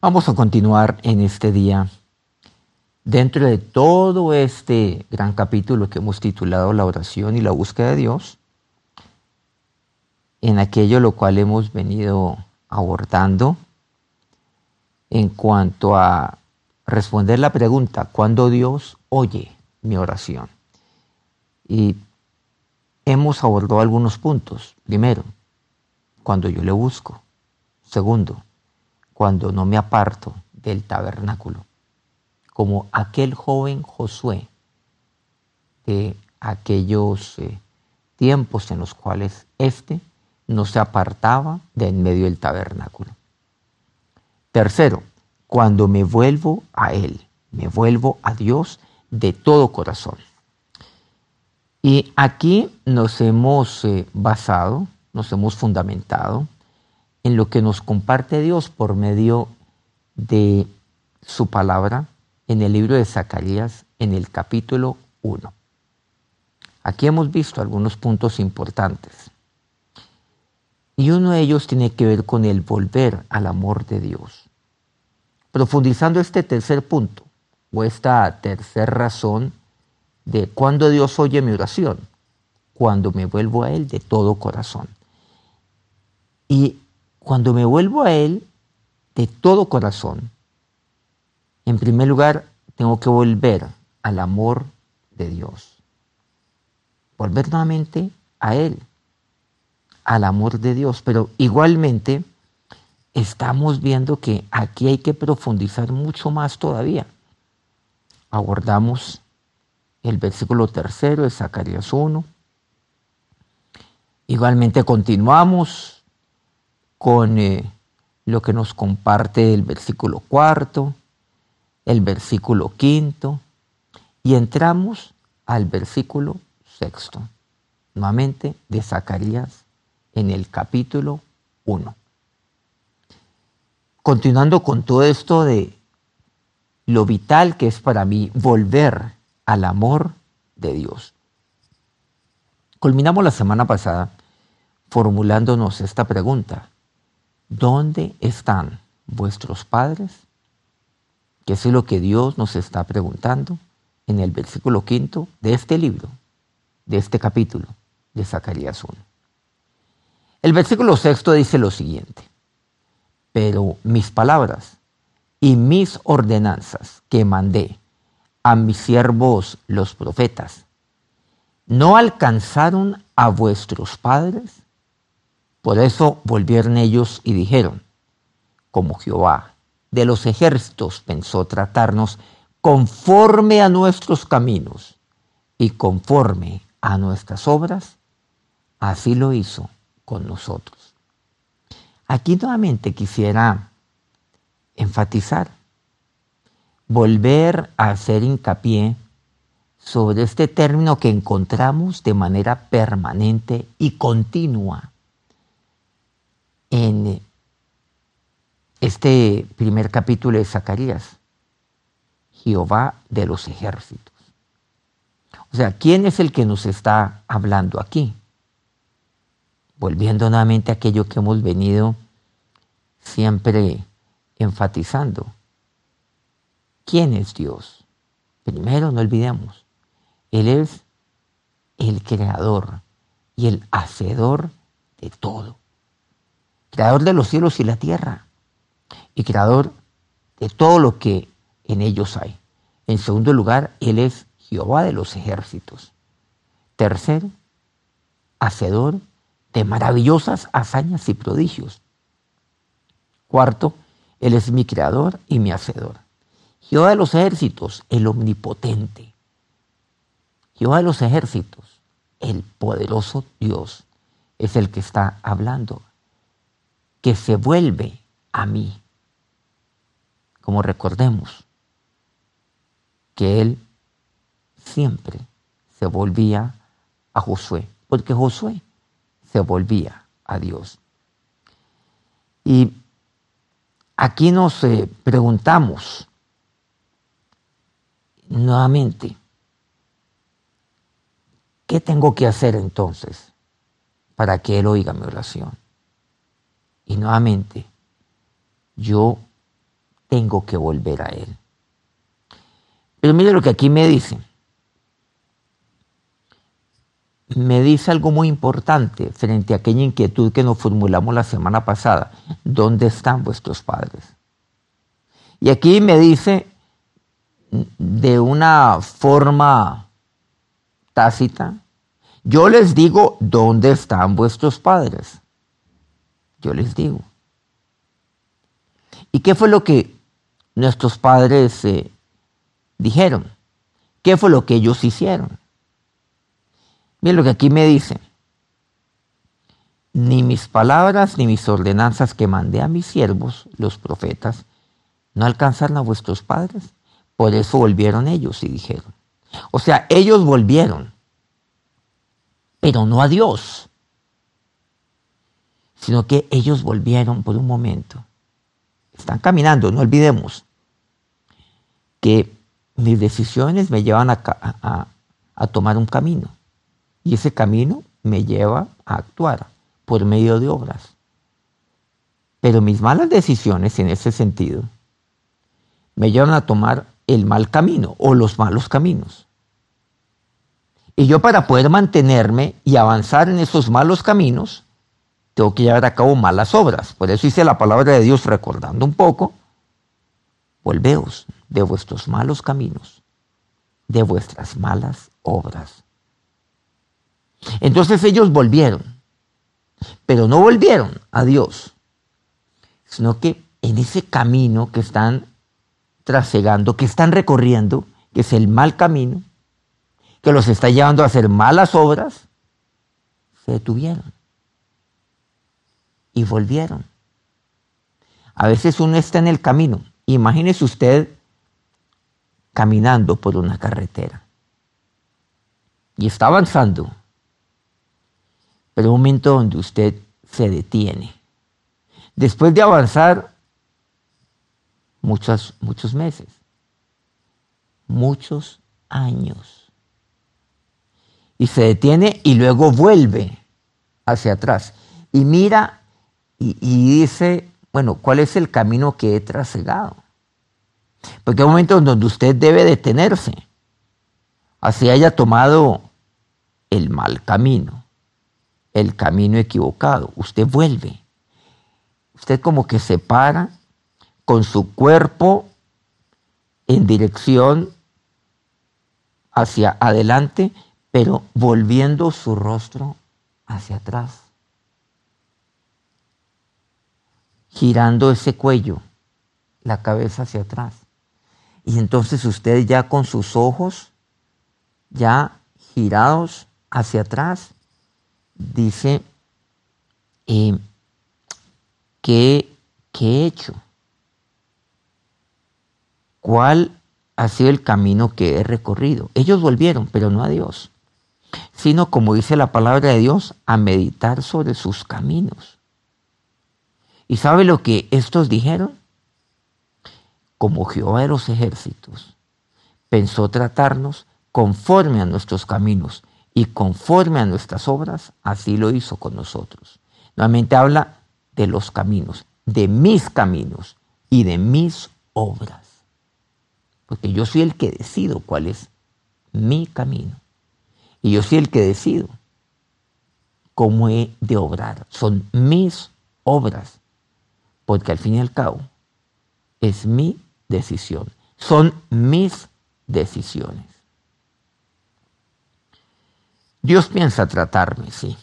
Vamos a continuar en este día dentro de todo este gran capítulo que hemos titulado La oración y la búsqueda de Dios, en aquello lo cual hemos venido abordando en cuanto a responder la pregunta, ¿cuándo Dios oye mi oración? Y hemos abordado algunos puntos. Primero, cuando yo le busco. Segundo, cuando no me aparto del tabernáculo, como aquel joven Josué de aquellos eh, tiempos en los cuales éste no se apartaba de en medio del tabernáculo. Tercero, cuando me vuelvo a Él, me vuelvo a Dios de todo corazón. Y aquí nos hemos eh, basado, nos hemos fundamentado en lo que nos comparte Dios por medio de su palabra en el libro de Zacarías en el capítulo 1. Aquí hemos visto algunos puntos importantes. Y uno de ellos tiene que ver con el volver al amor de Dios. Profundizando este tercer punto, o esta tercera razón de cuando Dios oye mi oración, cuando me vuelvo a Él de todo corazón. Y cuando me vuelvo a Él de todo corazón, en primer lugar tengo que volver al amor de Dios. Volver nuevamente a Él, al amor de Dios. Pero igualmente estamos viendo que aquí hay que profundizar mucho más todavía. Abordamos el versículo tercero de Zacarías 1. Igualmente continuamos con eh, lo que nos comparte el versículo cuarto, el versículo quinto, y entramos al versículo sexto, nuevamente de Zacarías en el capítulo 1. Continuando con todo esto de lo vital que es para mí volver al amor de Dios. Culminamos la semana pasada formulándonos esta pregunta. ¿Dónde están vuestros padres? Que es lo que Dios nos está preguntando en el versículo quinto de este libro, de este capítulo de Zacarías 1. El versículo sexto dice lo siguiente, pero mis palabras y mis ordenanzas que mandé a mis siervos los profetas, ¿no alcanzaron a vuestros padres? Por eso volvieron ellos y dijeron, como Jehová de los ejércitos pensó tratarnos conforme a nuestros caminos y conforme a nuestras obras, así lo hizo con nosotros. Aquí nuevamente quisiera enfatizar, volver a hacer hincapié sobre este término que encontramos de manera permanente y continua en este primer capítulo de Zacarías, Jehová de los ejércitos. O sea, ¿quién es el que nos está hablando aquí? Volviendo nuevamente a aquello que hemos venido siempre enfatizando. ¿Quién es Dios? Primero, no olvidemos, Él es el creador y el hacedor de todo creador de los cielos y la tierra, y creador de todo lo que en ellos hay. En segundo lugar, Él es Jehová de los ejércitos. Tercero, hacedor de maravillosas hazañas y prodigios. Cuarto, Él es mi creador y mi hacedor. Jehová de los ejércitos, el omnipotente. Jehová de los ejércitos, el poderoso Dios, es el que está hablando que se vuelve a mí. Como recordemos que él siempre se volvía a Josué, porque Josué se volvía a Dios. Y aquí nos eh, preguntamos nuevamente, ¿qué tengo que hacer entonces para que Él oiga mi oración? Y nuevamente, yo tengo que volver a Él. Pero mire lo que aquí me dice. Me dice algo muy importante frente a aquella inquietud que nos formulamos la semana pasada. ¿Dónde están vuestros padres? Y aquí me dice de una forma tácita, yo les digo, ¿dónde están vuestros padres? Yo les digo. ¿Y qué fue lo que nuestros padres eh, dijeron? ¿Qué fue lo que ellos hicieron? Miren lo que aquí me dice. Ni mis palabras ni mis ordenanzas que mandé a mis siervos, los profetas, no alcanzaron a vuestros padres. Por eso volvieron ellos y dijeron. O sea, ellos volvieron, pero no a Dios, sino que ellos volvieron por un momento. Están caminando, no olvidemos que mis decisiones me llevan a, a tomar un camino y ese camino me lleva a actuar por medio de obras. Pero mis malas decisiones en ese sentido me llevan a tomar el mal camino o los malos caminos. Y yo para poder mantenerme y avanzar en esos malos caminos, tengo que llevar a cabo malas obras. Por eso dice la palabra de Dios recordando un poco, volveos de vuestros malos caminos, de vuestras malas obras. Entonces ellos volvieron, pero no volvieron a Dios, sino que en ese camino que están trasegando, que están recorriendo, que es el mal camino, que los está llevando a hacer malas obras, se detuvieron y volvieron. A veces uno está en el camino. Imagínese usted caminando por una carretera y está avanzando, pero un momento donde usted se detiene. Después de avanzar muchos, muchos meses, muchos años. Y se detiene y luego vuelve hacia atrás. Y mira y, dice, bueno, ¿cuál es el camino que he trasegado? Porque hay un momento donde usted debe detenerse. Así haya tomado el mal camino, el camino equivocado. Usted vuelve. Usted como que se para con su cuerpo en dirección hacia adelante, pero volviendo su rostro hacia atrás. Girando ese cuello, la cabeza hacia atrás. Y entonces usted ya con sus ojos, ya girados hacia atrás, dice, eh, ¿qué, ¿qué he hecho? ¿Cuál ha sido el camino que he recorrido? Ellos volvieron, pero no a Dios, sino, como dice la palabra de Dios, a meditar sobre sus caminos. ¿Y sabe lo que estos dijeron? Como Jehová de los ejércitos pensó tratarnos conforme a nuestros caminos y conforme a nuestras obras, así lo hizo con nosotros. Nuevamente habla de los caminos, de mis caminos y de mis obras porque yo soy el que decido cuál es mi camino. Y yo soy el que decido cómo he de obrar. Son mis obras, porque al fin y al cabo es mi decisión. Son mis decisiones. Dios piensa tratarme, sí.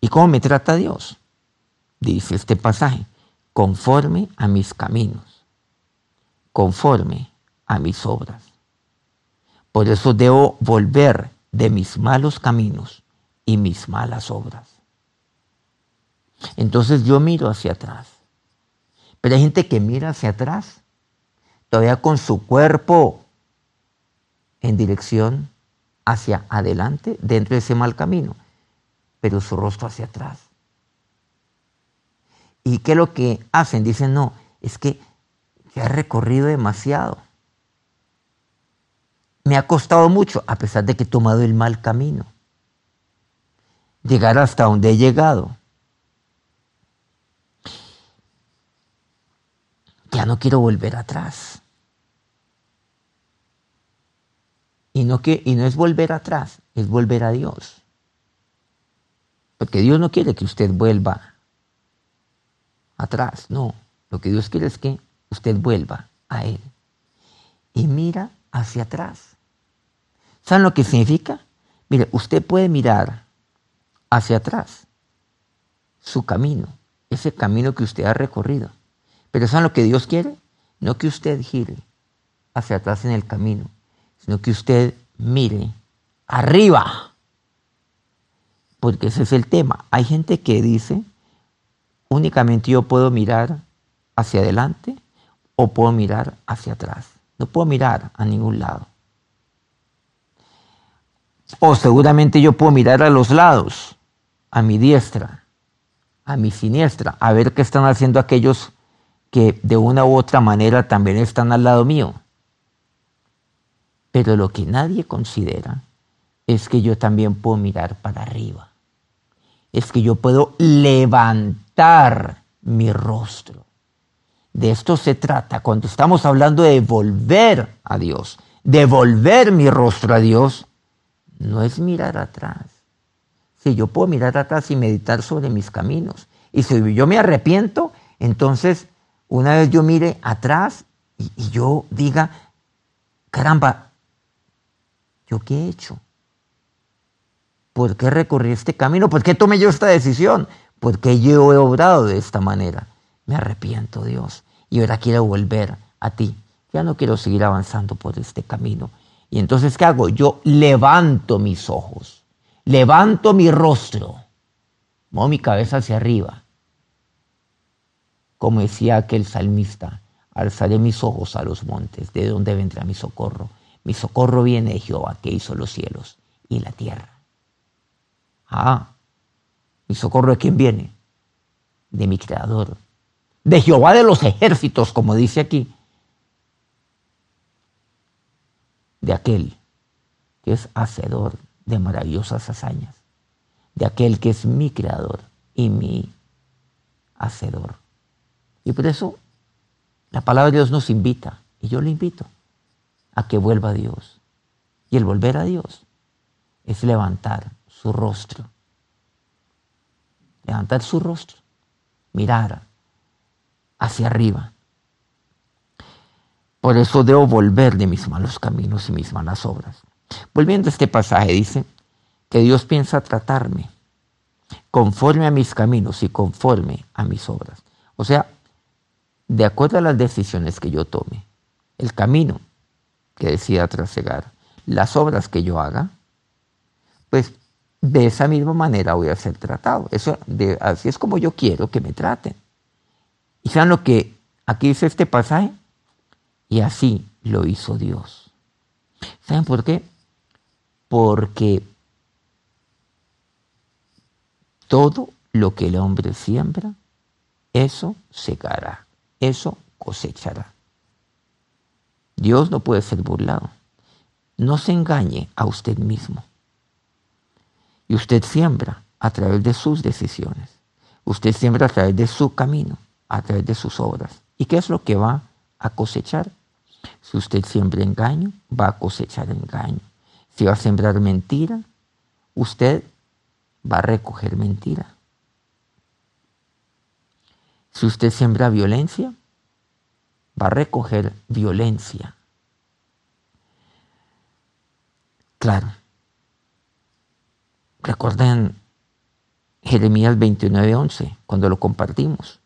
¿Y cómo me trata Dios? Dice este pasaje, conforme a mis caminos conforme a mis obras. Por eso debo volver de mis malos caminos y mis malas obras. Entonces yo miro hacia atrás. Pero hay gente que mira hacia atrás, todavía con su cuerpo en dirección hacia adelante, dentro de ese mal camino, pero su rostro hacia atrás. ¿Y qué es lo que hacen? Dicen, no, es que ha recorrido demasiado. Me ha costado mucho, a pesar de que he tomado el mal camino. Llegar hasta donde he llegado. Ya no quiero volver atrás. Y no, que, y no es volver atrás, es volver a Dios. Porque Dios no quiere que usted vuelva atrás, no. Lo que Dios quiere es que usted vuelva a Él. Y mira hacia atrás. ¿Saben lo que significa? Mire, usted puede mirar hacia atrás su camino, ese camino que usted ha recorrido. Pero ¿saben lo que Dios quiere? No que usted gire hacia atrás en el camino, sino que usted mire arriba. Porque ese es el tema. Hay gente que dice, únicamente yo puedo mirar hacia adelante o puedo mirar hacia atrás. No puedo mirar a ningún lado. O seguramente yo puedo mirar a los lados, a mi diestra, a mi siniestra, a ver qué están haciendo aquellos que de una u otra manera también están al lado mío. Pero lo que nadie considera es que yo también puedo mirar para arriba. Es que yo puedo levantar mi rostro. De esto se trata cuando estamos hablando de volver a Dios, devolver mi rostro a Dios. No es mirar atrás. Si yo puedo mirar atrás y meditar sobre mis caminos, y si yo me arrepiento, entonces una vez yo mire atrás y, yo diga, caramba, ¿Yo qué he hecho? ¿Por qué recorrí este camino? ¿Por qué tomé yo esta decisión? ¿Por qué yo he obrado de esta manera? Me arrepiento, Dios. Y ahora quiero volver a ti. Ya no quiero seguir avanzando por este camino. Y entonces, ¿qué hago? Yo levanto mis ojos, levanto mi rostro, muevo mi cabeza hacia arriba. Como decía aquel salmista, alzaré mis ojos a los montes, ¿de dónde vendrá mi socorro? Mi socorro viene de Jehová que hizo los cielos y la tierra. Ah, mi socorro de quién viene? De mi creador. De Jehová de los ejércitos, como dice aquí. De aquel que es hacedor de maravillosas hazañas. De aquel que es mi creador y mi hacedor. Y por eso la palabra de Dios nos invita, y yo le invito a que vuelva a Dios. Y el volver a Dios es levantar su rostro. Levantar su rostro, mirar hacia arriba. Por eso debo volver de mis malos caminos y mis malas obras. Volviendo a este pasaje, dice que Dios piensa tratarme conforme a mis caminos y conforme a mis obras. O sea, de acuerdo a las decisiones que yo tome, el camino que decida trasegar, las obras que yo haga, pues de esa misma manera voy a ser tratado. Eso, así es como yo quiero que me traten. ¿Y saben lo que aquí dice este pasaje? Y así lo hizo Dios. ¿Saben por qué? Porque todo lo que el hombre siembra, eso segará, eso cosechará. Dios no puede ser burlado. No se engañe a usted mismo. Y usted siembra a través de sus decisiones. Usted siembra a través de su camino, a través de sus obras. ¿Y qué es lo que va a cosechar? Si usted siembra engaño, va a cosechar engaño. Si va a sembrar mentira, usted va a recoger mentira. Si usted siembra violencia, va a recoger violencia. Claro. Recuerden Jeremías 29:11, cuando lo compartimos,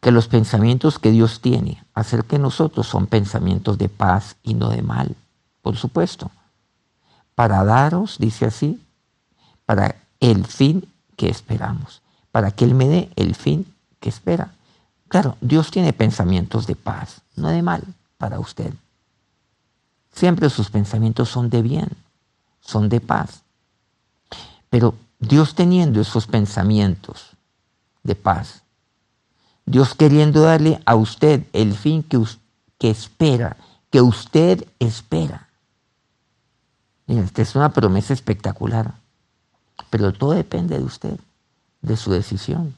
que los pensamientos que Dios tiene acerca de nosotros son pensamientos de paz y no de mal, por supuesto, para daros, dice así, para el fin que esperamos, para que Él me dé el fin que espera. Claro, Dios tiene pensamientos de paz, no de mal para usted. Siempre sus pensamientos son de bien, son de paz. Pero Dios teniendo esos pensamientos de paz, Dios queriendo darle a usted el fin que, que espera, que usted espera. esta es una promesa espectacular, pero todo depende de usted, de su decisión,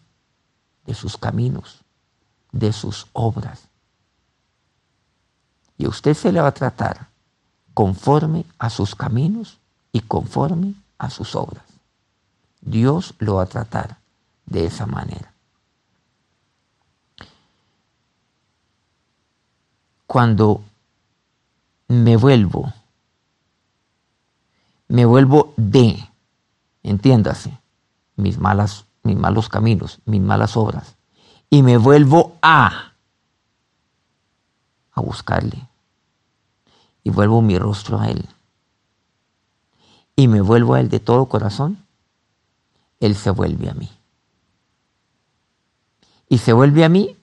de sus caminos de sus obras. Y a usted se le va a tratar conforme a sus caminos y conforme a sus obras. Dios lo va a tratar de esa manera. Cuando me vuelvo, me vuelvo de, entiéndase, mis, malas, mis malos caminos, mis malas obras, y me vuelvo a, a buscarle, y vuelvo mi rostro a Él, y me vuelvo a Él de todo corazón, Él se vuelve a mí. Y se vuelve a mí,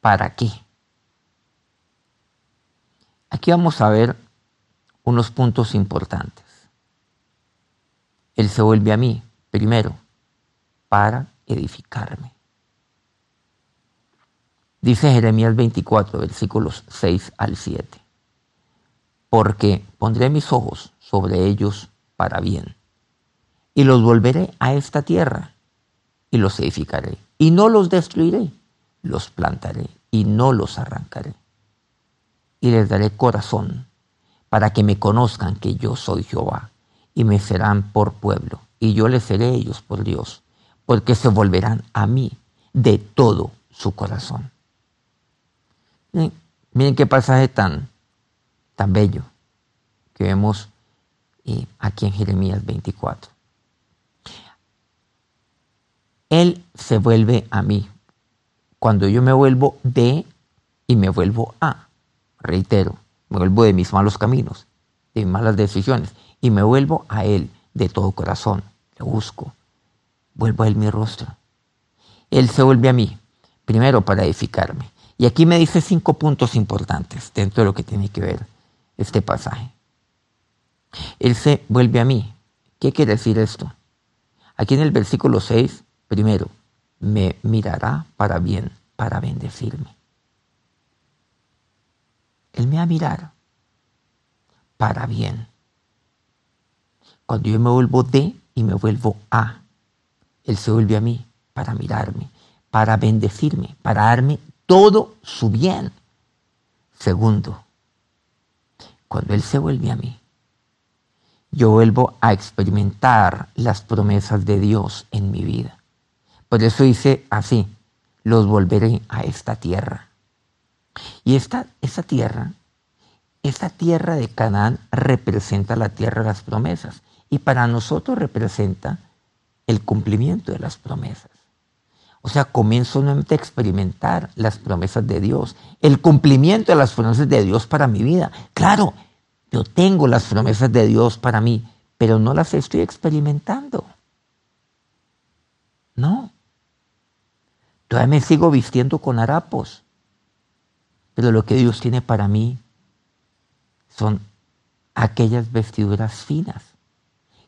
¿para qué? Aquí vamos a ver unos puntos importantes. Él se vuelve a mí, primero, para edificarme. Dice Jeremías 24, versículos 6 al 7. Porque pondré mis ojos sobre ellos para bien, y los volveré a esta tierra, y los edificaré, y no los destruiré, los plantaré, y no los arrancaré. Y les daré corazón, para que me conozcan que yo soy Jehová y me serán por pueblo, y yo les seré ellos por Dios, porque se volverán a mí de todo su corazón. Miren, qué pasaje tan, tan bello que vemos eh, aquí en Jeremías 24. Él se vuelve a mí cuando yo me vuelvo de y me vuelvo a. Reitero, me vuelvo de mis malos caminos, de mis malas decisiones y me vuelvo a Él de todo corazón. Le busco. Vuelvo a Él mi rostro. Él se vuelve a mí, primero para edificarme. Y aquí me dice cinco puntos importantes dentro de lo que tiene que ver este pasaje. Él se vuelve a mí. ¿Qué quiere decir esto? Aquí en el versículo 6, primero, me mirará para bien, para bendecirme. Él me va a mirar para bien. Cuando yo me vuelvo de y me vuelvo a, Él se vuelve a mí para mirarme, para bendecirme, para darme todo su bien. Segundo, cuando Él se vuelve a mí, yo vuelvo a experimentar las promesas de Dios en mi vida. Por eso dice así, los volveré a esta tierra. Y esta, esta tierra, esta tierra de Canaán representa la tierra de las promesas y para nosotros representa el cumplimiento de las promesas. O sea, comienzo nuevamente a experimentar las promesas de Dios, el cumplimiento de las promesas de Dios para mi vida. Claro, yo tengo las promesas de Dios para mí, pero no las estoy experimentando. No. Todavía me sigo vistiendo con harapos. Pero lo que Dios tiene para mí son aquellas vestiduras finas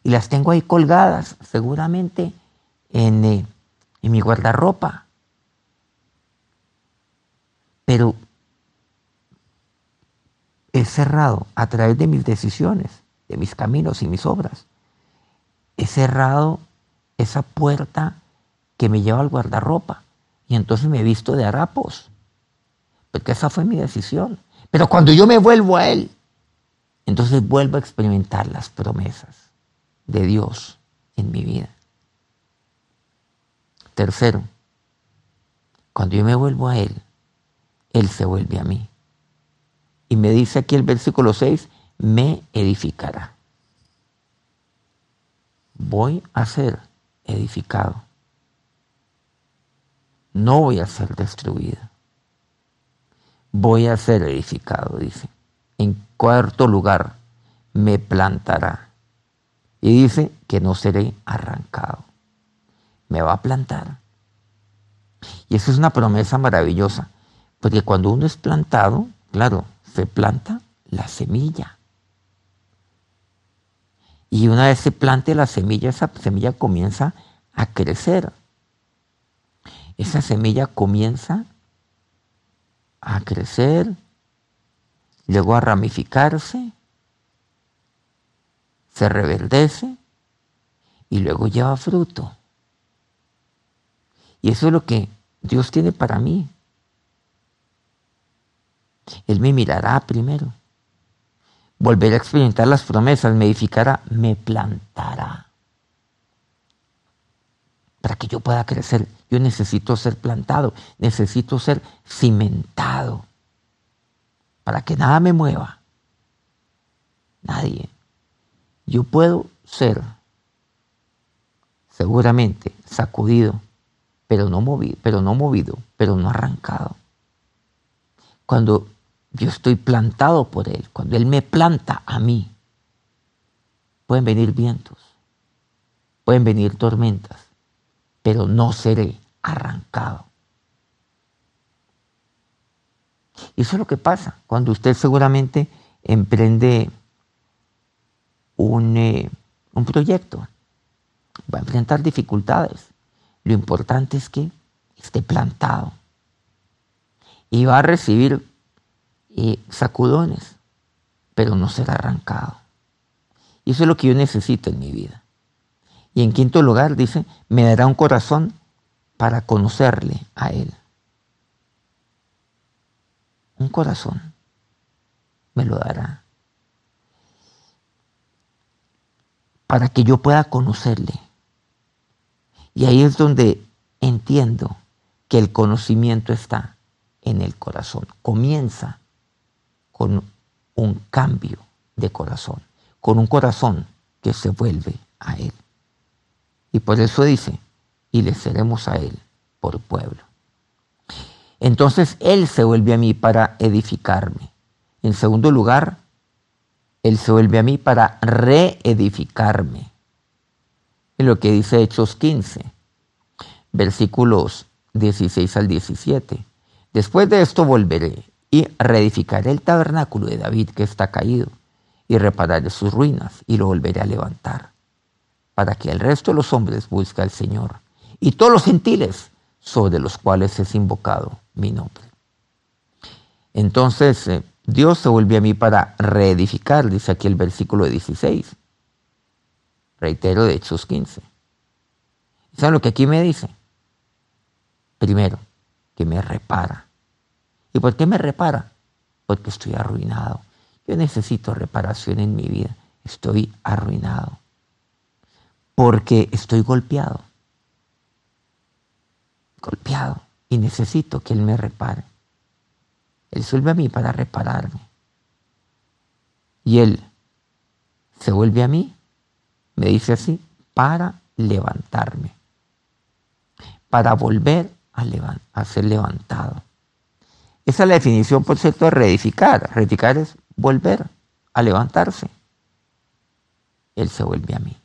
y las tengo ahí colgadas, seguramente en, eh, en mi guardarropa. Pero he cerrado a través de mis decisiones, de mis caminos y mis obras. He cerrado esa puerta que me lleva al guardarropa y entonces me he visto de harapos, porque esa fue mi decisión. Pero cuando yo me vuelvo a Él, entonces vuelvo a experimentar las promesas de Dios en mi vida. Tercero, cuando yo me vuelvo a Él, Él se vuelve a mí. Y me dice aquí el versículo 6, me edificará. Voy a ser edificado. No voy a ser destruido. Voy a ser edificado, dice. En cuarto lugar, me plantará y dice que no seré arrancado. Me va a plantar. Y eso es una promesa maravillosa, porque cuando uno es plantado, claro, se planta la semilla. Y una vez se plante la semilla, esa semilla comienza a crecer. Esa semilla comienza a crecer, luego a ramificarse, se rebeldece y luego lleva fruto. Y eso es lo que Dios tiene para mí. Él me mirará primero. Volverá a experimentar las promesas, me edificará, me plantará. Para que yo pueda crecer, yo necesito ser plantado, necesito ser cimentado. Para que nada me mueva. Nadie. Yo puedo ser seguramente sacudido, pero no movido, pero no movido, pero no arrancado. Cuando yo estoy plantado por Él, cuando Él me planta a mí, pueden venir vientos, pueden venir tormentas, pero no seré arrancado. Y eso es lo que pasa cuando usted seguramente emprende un, eh, un proyecto. Va a enfrentar dificultades. Lo importante es que esté plantado. Y va a recibir eh, sacudones, pero no será arrancado. Y eso es lo que yo necesito en mi vida. Y en quinto lugar dice, me dará un corazón para conocerle a Él. Un corazón me lo dará. Para que yo pueda conocerle. Y ahí es donde entiendo que el conocimiento está en el corazón. Comienza con un cambio de corazón, con un corazón que se vuelve a Él. Y por eso dice, y le seremos a Él por pueblo. Entonces Él se vuelve a mí para edificarme. En segundo lugar, Él se vuelve a mí para reedificarme. Es lo que dice Hechos 15, versículos 16 al 17. Después de esto volveré y reedificaré el tabernáculo de David que está caído y repararé sus ruinas y lo volveré a levantar para que el resto de los hombres busque al Señor y todos los gentiles sobre los cuales es invocado mi nombre. Entonces eh, Dios se volvió a mí para reedificar, dice aquí el versículo 16. Reitero de Hechos 15. ¿Saben lo que aquí me dice? Primero, que me repara. ¿Y por qué me repara? Porque estoy arruinado. Yo necesito reparación en mi vida. Estoy arruinado. Porque estoy golpeado. Golpeado. Y necesito que Él me repare. Él vuelve a mí para repararme. Y Él se vuelve a mí, me dice así, para levantarme para volver a, ser levantado. Esa es la definición, por cierto, de reedificar. Reedificar es volver a levantarse. Él se vuelve a mí.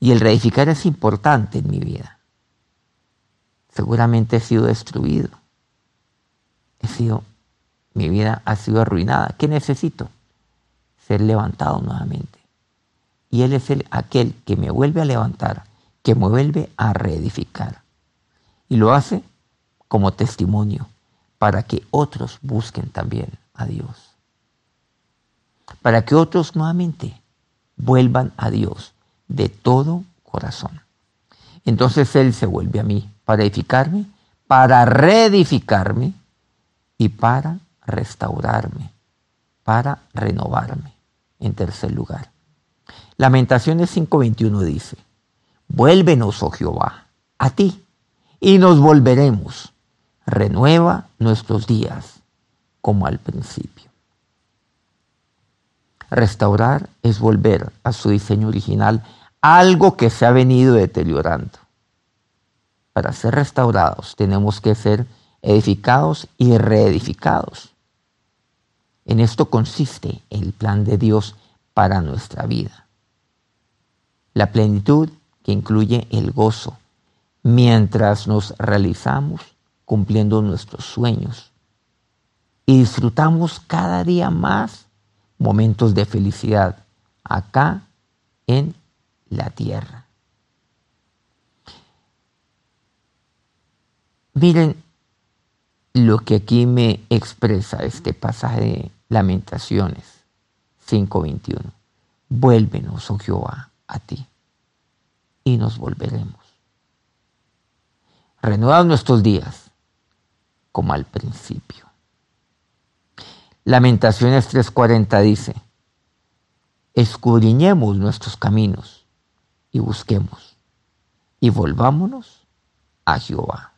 Y el reedificar es importante en mi vida. Seguramente he sido destruido. Sido, mi vida ha sido arruinada. ¿Qué necesito? Ser levantado nuevamente. Y Él es el, aquel que me vuelve a levantar que me vuelve a reedificar. Y lo hace como testimonio para que otros busquen también a Dios. Para que otros nuevamente vuelvan a Dios de todo corazón. Entonces Él se vuelve a mí para edificarme, para reedificarme y para restaurarme, para renovarme. En tercer lugar. Lamentaciones 5:21 dice, Vuélvenos, oh Jehová, a ti, y nos volveremos. Renueva nuestros días como al principio. Restaurar es volver a su diseño original algo que se ha venido deteriorando. Para ser restaurados tenemos que ser edificados y reedificados. En esto consiste el plan de Dios para nuestra vida. La plenitud que incluye el gozo, mientras nos realizamos cumpliendo nuestros sueños y disfrutamos cada día más momentos de felicidad acá en la tierra. Miren lo que aquí me expresa este pasaje de Lamentaciones 5:21. Vuélvenos, oh Jehová, a ti y nos volveremos. renuevados nuestros días, como al principio. Lamentaciones 3:40 dice, escudriñemos nuestros caminos y busquemos y volvámonos a Jehová.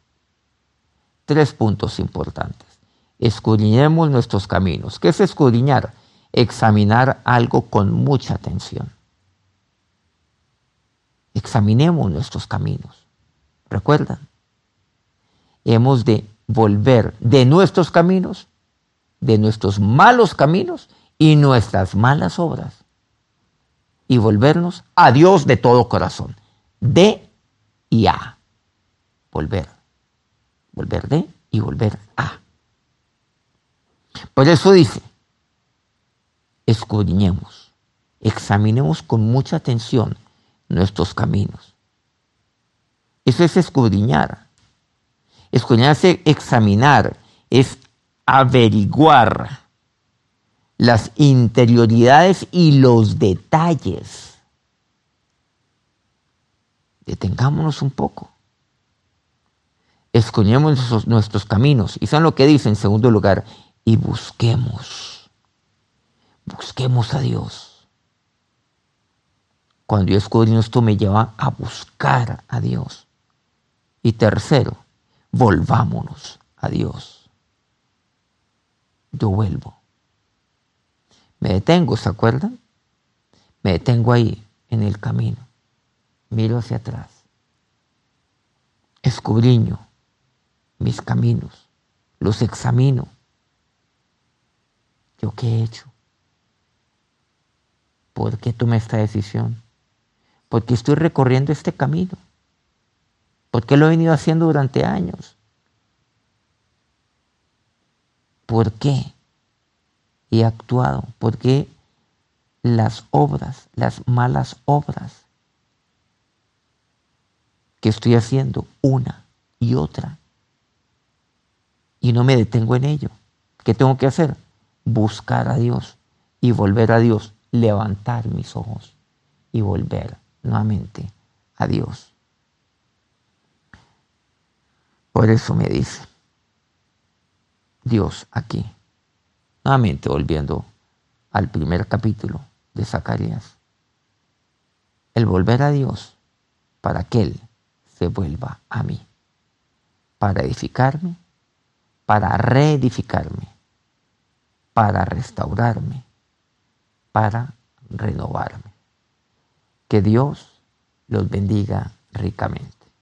Tres puntos importantes. Escudriñemos nuestros caminos. ¿Qué es escudriñar? Examinar algo con mucha atención. Examinemos nuestros caminos. ¿Recuerdan? Hemos de volver de nuestros caminos, de nuestros malos caminos y nuestras malas obras y volvernos a Dios de todo corazón. De y a. Volver. Volver de y volver a. Por eso dice, escudriñemos, examinemos con mucha atención nuestros caminos. Eso es escudriñar. Escudriñar es examinar, es averiguar las interioridades y los detalles. Detengámonos un poco. Escuñemos nuestros, caminos. Y son lo que dice en segundo lugar. Y busquemos. Busquemos a Dios. Cuando yo escudriño esto me lleva a buscar a Dios. Y tercero, volvámonos a Dios. Yo vuelvo me detengo, ¿se acuerdan? Me detengo ahí, en el camino. Miro hacia atrás. Escudriño mis caminos. Los examino. ¿Yo qué he hecho? ¿Por qué tomé esta decisión? Porque estoy recorriendo este camino. Porque lo he venido haciendo durante años. ¿Por qué? he actuado? porque las obras, las malas obras que estoy haciendo una y otra y no me detengo en ello? ¿Qué tengo que hacer? Buscar a Dios y volver a Dios, levantar mis ojos y volver nuevamente a Dios. Por eso me dice Dios aquí. Nuevamente volviendo al primer capítulo de Zacarías. El volver a Dios para que Él se vuelva a mí, para edificarme, para reedificarme, para restaurarme, para renovarme. Que Dios los bendiga ricamente.